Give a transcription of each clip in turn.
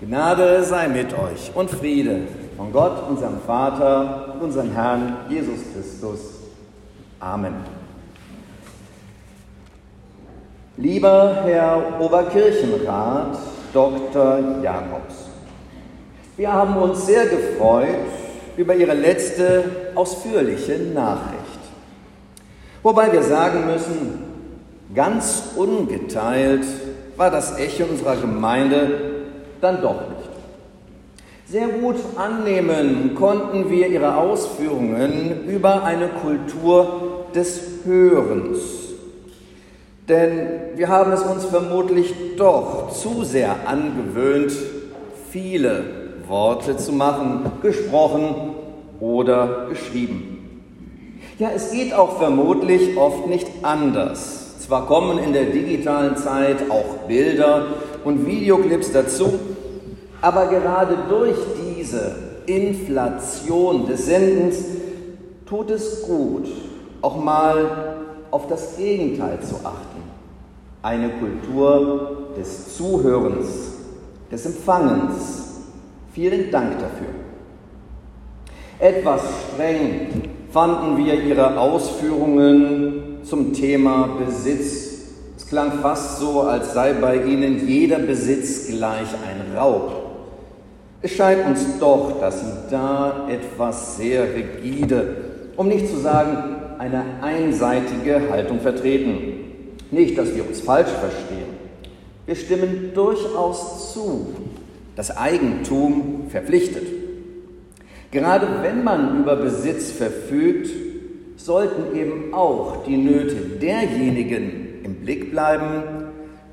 Gnade sei mit euch und Friede von Gott, unserem Vater, unserem Herrn Jesus Christus. Amen. Lieber Herr Oberkirchenrat Dr. Jakobs, wir haben uns sehr gefreut über Ihre letzte ausführliche Nachricht. Wobei wir sagen müssen, ganz ungeteilt war das Echo unserer Gemeinde dann doch nicht. Sehr gut annehmen konnten wir ihre Ausführungen über eine Kultur des Hörens. Denn wir haben es uns vermutlich doch zu sehr angewöhnt, viele Worte zu machen, gesprochen oder geschrieben. Ja, es geht auch vermutlich oft nicht anders. Zwar kommen in der digitalen Zeit auch Bilder und Videoclips dazu, aber gerade durch diese Inflation des Sendens tut es gut, auch mal auf das Gegenteil zu achten. Eine Kultur des Zuhörens, des Empfangens. Vielen Dank dafür. Etwas streng fanden wir Ihre Ausführungen zum Thema Besitz es klang fast so, als sei bei ihnen jeder Besitz gleich ein Raub. Es scheint uns doch, dass sie da etwas sehr rigide, um nicht zu sagen eine einseitige Haltung vertreten. Nicht, dass wir uns falsch verstehen. Wir stimmen durchaus zu. Das Eigentum verpflichtet. Gerade wenn man über Besitz verfügt, sollten eben auch die Nöte derjenigen im Blick bleiben,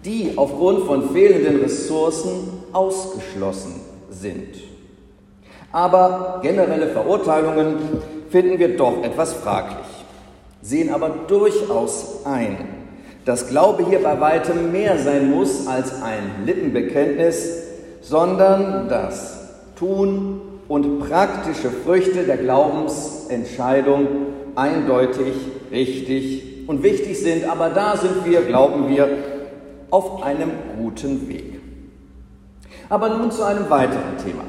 die aufgrund von fehlenden Ressourcen ausgeschlossen sind. Aber generelle Verurteilungen finden wir doch etwas fraglich, sehen aber durchaus ein, dass Glaube hier bei weitem mehr sein muss als ein Lippenbekenntnis, sondern dass Tun und praktische Früchte der Glaubensentscheidung eindeutig richtig und wichtig sind, aber da sind wir, glauben wir, auf einem guten Weg. Aber nun zu einem weiteren Thema.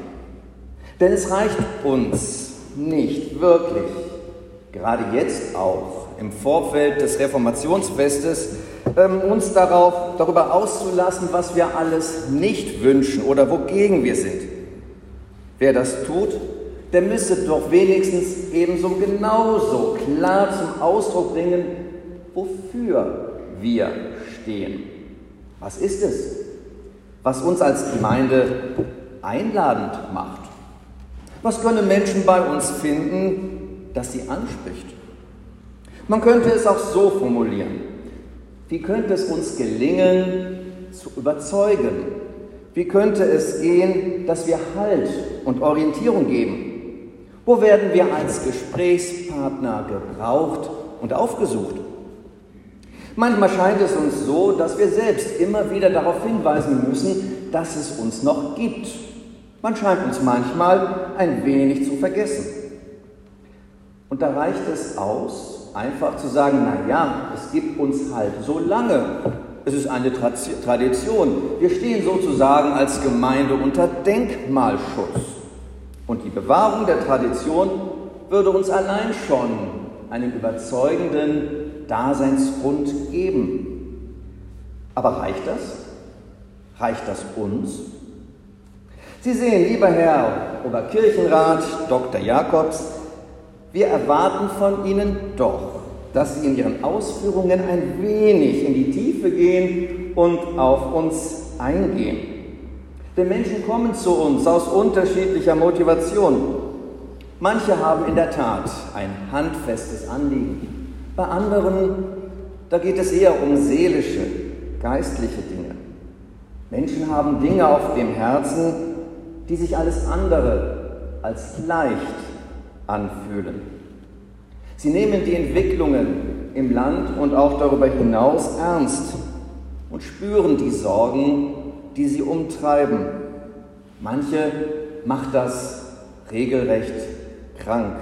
Denn es reicht uns nicht wirklich, gerade jetzt auch im Vorfeld des Reformationsfestes, ähm, uns darauf, darüber auszulassen, was wir alles nicht wünschen oder wogegen wir sind. Wer das tut, der müsse doch wenigstens ebenso genauso klar zum Ausdruck bringen, wofür wir stehen. Was ist es, was uns als Gemeinde einladend macht? Was können Menschen bei uns finden, das sie anspricht? Man könnte es auch so formulieren. Wie könnte es uns gelingen, zu überzeugen? Wie könnte es gehen, dass wir Halt und Orientierung geben? Wo werden wir als Gesprächspartner gebraucht und aufgesucht? Manchmal scheint es uns so, dass wir selbst immer wieder darauf hinweisen müssen, dass es uns noch gibt. Man scheint uns manchmal ein wenig zu vergessen. Und da reicht es aus, einfach zu sagen, na ja, es gibt uns halt so lange. Es ist eine Tradition. Wir stehen sozusagen als Gemeinde unter Denkmalschutz. Und die Bewahrung der Tradition würde uns allein schon einen überzeugenden Daseinsgrund geben. Aber reicht das? Reicht das uns? Sie sehen, lieber Herr Oberkirchenrat Dr. Jakobs, wir erwarten von Ihnen doch, dass Sie in Ihren Ausführungen ein wenig in die Tiefe gehen und auf uns eingehen. Denn Menschen kommen zu uns aus unterschiedlicher Motivation. Manche haben in der Tat ein handfestes Anliegen. Bei anderen, da geht es eher um seelische, geistliche Dinge. Menschen haben Dinge auf dem Herzen, die sich alles andere als leicht anfühlen. Sie nehmen die Entwicklungen im Land und auch darüber hinaus ernst und spüren die Sorgen, die sie umtreiben. Manche macht das regelrecht krank.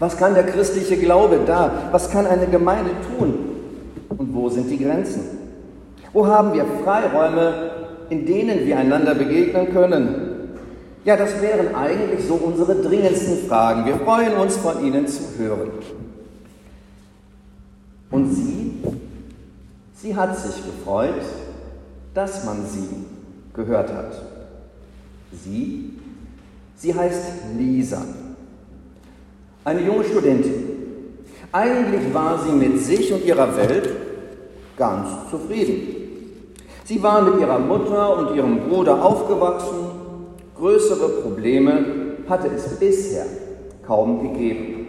Was kann der christliche Glaube da? Was kann eine Gemeinde tun? Und wo sind die Grenzen? Wo haben wir Freiräume in denen wir einander begegnen können? Ja, das wären eigentlich so unsere dringendsten Fragen. Wir freuen uns, von Ihnen zu hören. Und sie, sie hat sich gefreut, dass man sie gehört hat. Sie, sie heißt Lisa, eine junge Studentin. Eigentlich war sie mit sich und ihrer Welt ganz zufrieden. Sie war mit ihrer Mutter und ihrem Bruder aufgewachsen. Größere Probleme hatte es bisher kaum gegeben.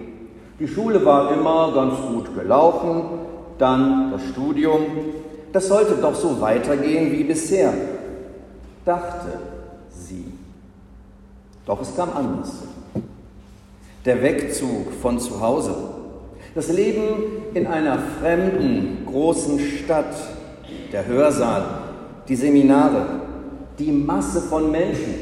Die Schule war immer ganz gut gelaufen, dann das Studium. Das sollte doch so weitergehen wie bisher, dachte sie. Doch es kam anders. Der Wegzug von zu Hause, das Leben in einer fremden, großen Stadt, der Hörsaal, die Seminare, die Masse von Menschen,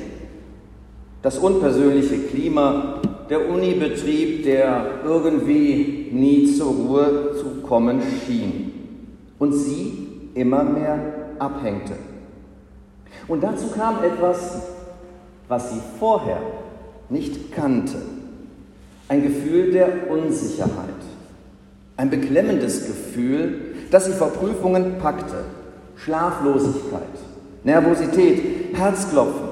das unpersönliche Klima, der Unibetrieb, der irgendwie nie zur Ruhe zu kommen schien und sie immer mehr abhängte. Und dazu kam etwas, was sie vorher nicht kannte. Ein Gefühl der Unsicherheit. Ein beklemmendes Gefühl, das sie vor Prüfungen packte. Schlaflosigkeit, Nervosität, Herzklopfen.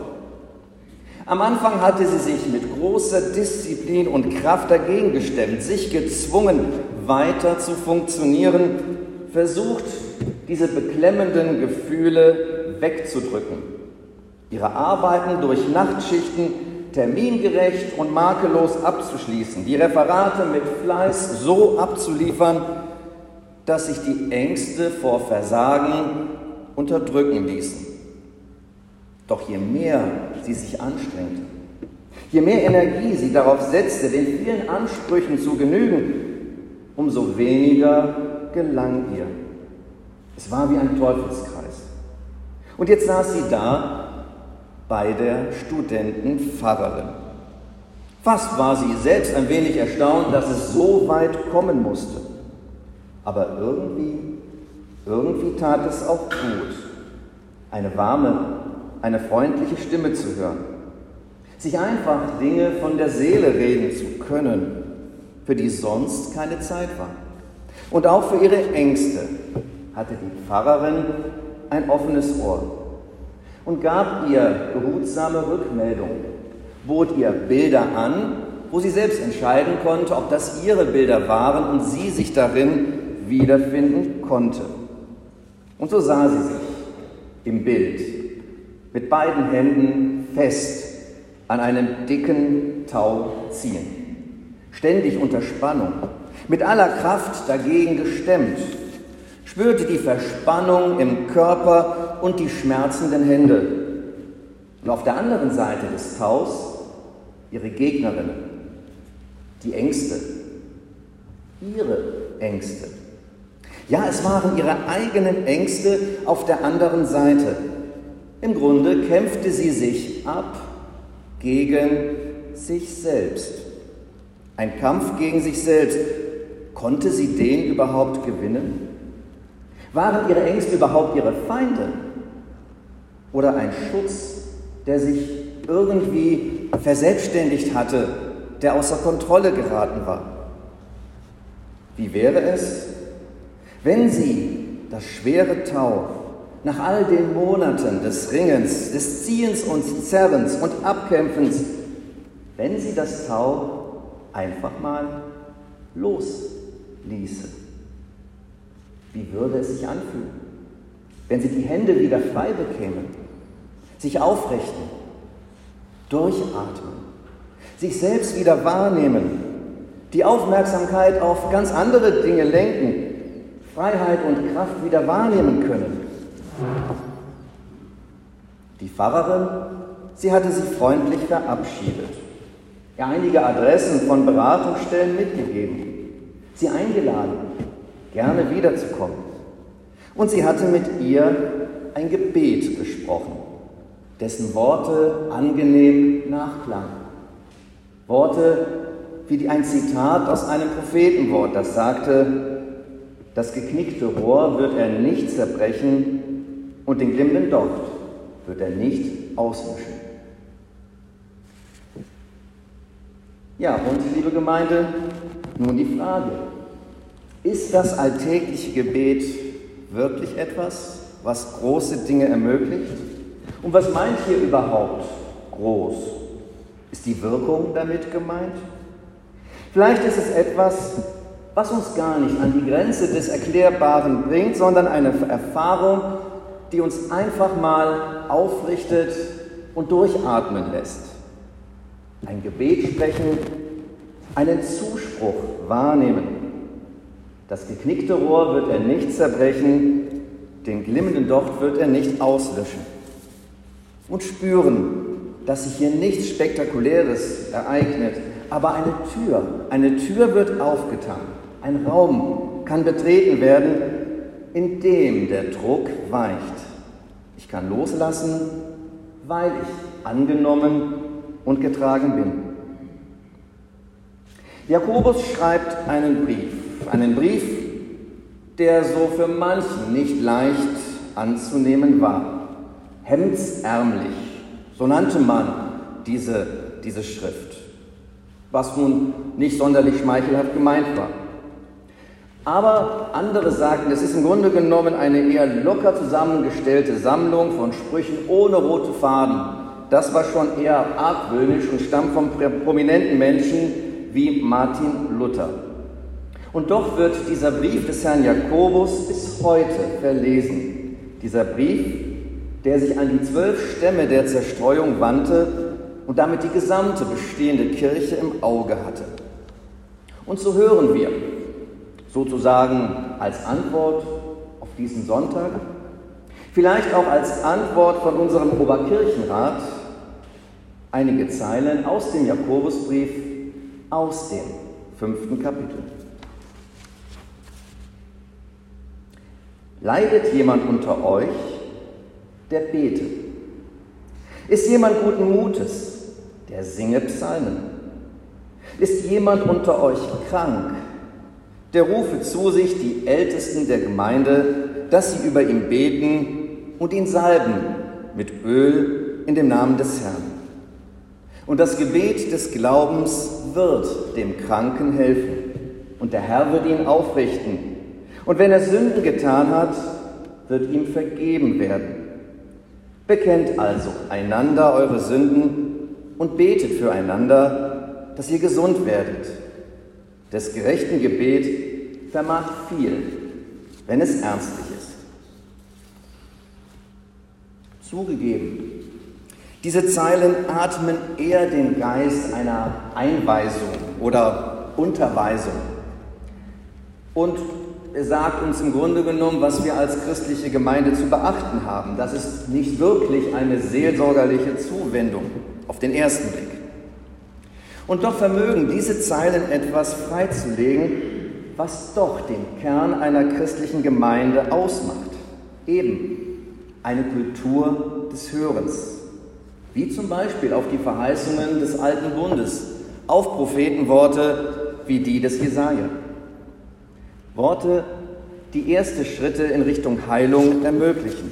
Am Anfang hatte sie sich mit großer Disziplin und Kraft dagegen gestemmt, sich gezwungen, weiter zu funktionieren, versucht, diese beklemmenden Gefühle wegzudrücken. Ihre Arbeiten durch Nachtschichten termingerecht und makellos abzuschließen, die Referate mit Fleiß so abzuliefern, dass sich die Ängste vor Versagen unterdrücken ließen. Doch je mehr sie sich anstrengte, je mehr Energie sie darauf setzte, den vielen Ansprüchen zu genügen, umso weniger gelang ihr. Es war wie ein Teufelskreis. Und jetzt saß sie da bei der Studentenpfarrerin. Fast war sie selbst ein wenig erstaunt, dass es so weit kommen musste. Aber irgendwie, irgendwie tat es auch gut, eine warme, eine freundliche Stimme zu hören. Sich einfach Dinge von der Seele reden zu können, für die sonst keine Zeit war. Und auch für ihre Ängste hatte die Pfarrerin ein offenes Ohr und gab ihr behutsame Rückmeldung, bot ihr Bilder an, wo sie selbst entscheiden konnte, ob das ihre Bilder waren und sie sich darin wiederfinden konnte. Und so sah sie sich im Bild mit beiden Händen fest an einem dicken Tau ziehen, ständig unter Spannung, mit aller Kraft dagegen gestemmt, spürte die Verspannung im Körper und die schmerzenden Hände. Und auf der anderen Seite des Taus ihre Gegnerin, die Ängste, ihre Ängste. Ja, es waren ihre eigenen Ängste auf der anderen Seite. Im Grunde kämpfte sie sich ab gegen sich selbst. Ein Kampf gegen sich selbst. Konnte sie den überhaupt gewinnen? Waren ihre Ängste überhaupt ihre Feinde? Oder ein Schutz, der sich irgendwie verselbstständigt hatte, der außer Kontrolle geraten war. Wie wäre es, wenn Sie das schwere Tau nach all den Monaten des Ringens, des Ziehens und Zerrens und Abkämpfens, wenn Sie das Tau einfach mal losließen? Wie würde es sich anfühlen? Wenn sie die Hände wieder frei bekämen, sich aufrichten, durchatmen, sich selbst wieder wahrnehmen, die Aufmerksamkeit auf ganz andere Dinge lenken, Freiheit und Kraft wieder wahrnehmen können. Die Pfarrerin, sie hatte sich freundlich verabschiedet, ihr einige Adressen von Beratungsstellen mitgegeben, sie eingeladen, gerne wiederzukommen. Und sie hatte mit ihr ein Gebet gesprochen, dessen Worte angenehm nachklangen. Worte wie ein Zitat aus einem Prophetenwort, das sagte, das geknickte Rohr wird er nicht zerbrechen und den glimmenden Docht wird er nicht auslöschen. Ja, und liebe Gemeinde, nun die Frage, ist das alltägliche Gebet wirklich etwas, was große Dinge ermöglicht? Und was meint hier überhaupt groß? Ist die Wirkung damit gemeint? Vielleicht ist es etwas, was uns gar nicht an die Grenze des Erklärbaren bringt, sondern eine Erfahrung, die uns einfach mal aufrichtet und durchatmen lässt. Ein Gebet sprechen, einen Zuspruch wahrnehmen. Das geknickte Rohr wird er nicht zerbrechen, den glimmenden Docht wird er nicht auslöschen. Und spüren, dass sich hier nichts Spektakuläres ereignet, aber eine Tür, eine Tür wird aufgetan, ein Raum kann betreten werden, in dem der Druck weicht. Ich kann loslassen, weil ich angenommen und getragen bin. Jakobus schreibt einen Brief, einen Brief, der so für manchen nicht leicht anzunehmen war. Hemdsärmlich, so nannte man diese, diese Schrift, was nun nicht sonderlich schmeichelhaft gemeint war. Aber andere sagten, es ist im Grunde genommen eine eher locker zusammengestellte Sammlung von Sprüchen ohne rote Faden. Das war schon eher argwöhnisch und stammt von prominenten Menschen wie Martin Luther. Und doch wird dieser Brief des Herrn Jakobus bis heute verlesen. Dieser Brief, der sich an die zwölf Stämme der Zerstreuung wandte und damit die gesamte bestehende Kirche im Auge hatte. Und so hören wir, sozusagen als Antwort auf diesen Sonntag, vielleicht auch als Antwort von unserem Oberkirchenrat einige Zeilen aus dem Jakobusbrief aus dem fünften Kapitel. Leidet jemand unter euch, der bete? Ist jemand guten Mutes, der singe Psalmen? Ist jemand unter euch krank, der rufe zu sich die Ältesten der Gemeinde, dass sie über ihn beten und ihn salben mit Öl in dem Namen des Herrn. Und das Gebet des Glaubens wird dem Kranken helfen und der Herr wird ihn aufrichten. Und wenn er Sünden getan hat, wird ihm vergeben werden. Bekennt also einander eure Sünden und betet füreinander, dass ihr gesund werdet. Des gerechten Gebet vermag viel, wenn es ernstlich ist. Zugegeben, diese Zeilen atmen eher den Geist einer Einweisung oder Unterweisung. Und sagt uns im Grunde genommen, was wir als christliche Gemeinde zu beachten haben. Das ist nicht wirklich eine seelsorgerliche Zuwendung auf den ersten Blick. Und doch vermögen diese Zeilen etwas freizulegen, was doch den Kern einer christlichen Gemeinde ausmacht. Eben eine Kultur des Hörens. Wie zum Beispiel auf die Verheißungen des alten Bundes, auf Prophetenworte wie die des Jesaja. Worte, die erste Schritte in Richtung Heilung ermöglichen.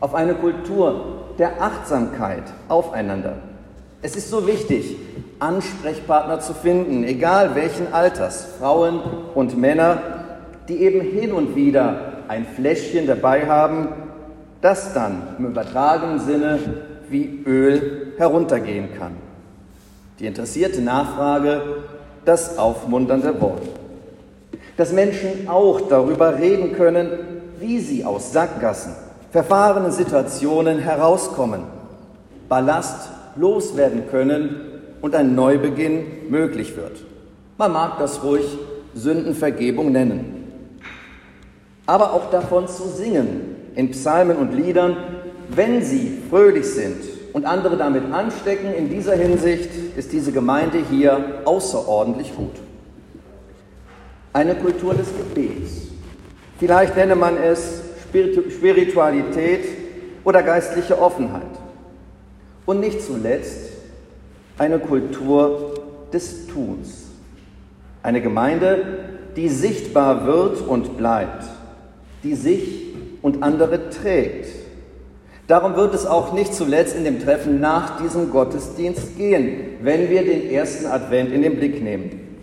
Auf eine Kultur der Achtsamkeit aufeinander. Es ist so wichtig, Ansprechpartner zu finden, egal welchen Alters, Frauen und Männer, die eben hin und wieder ein Fläschchen dabei haben, das dann im übertragenen Sinne wie Öl heruntergehen kann. Die interessierte Nachfrage, das aufmunternde Wort. Dass Menschen auch darüber reden können, wie sie aus Sackgassen, verfahrenen Situationen herauskommen, Ballast loswerden können und ein Neubeginn möglich wird. Man mag das ruhig Sündenvergebung nennen. Aber auch davon zu singen in Psalmen und Liedern, wenn sie fröhlich sind und andere damit anstecken, in dieser Hinsicht ist diese Gemeinde hier außerordentlich gut. Eine Kultur des Gebets. Vielleicht nenne man es Spiritualität oder geistliche Offenheit. Und nicht zuletzt eine Kultur des Tuns. Eine Gemeinde, die sichtbar wird und bleibt, die sich und andere trägt, Darum wird es auch nicht zuletzt in dem Treffen nach diesem Gottesdienst gehen, wenn wir den ersten Advent in den Blick nehmen.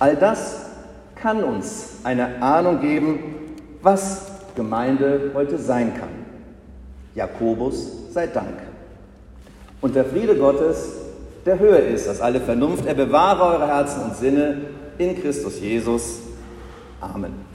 All das kann uns eine Ahnung geben, was Gemeinde heute sein kann. Jakobus sei Dank. Und der Friede Gottes, der höher ist als alle Vernunft, er bewahre eure Herzen und Sinne in Christus Jesus. Amen.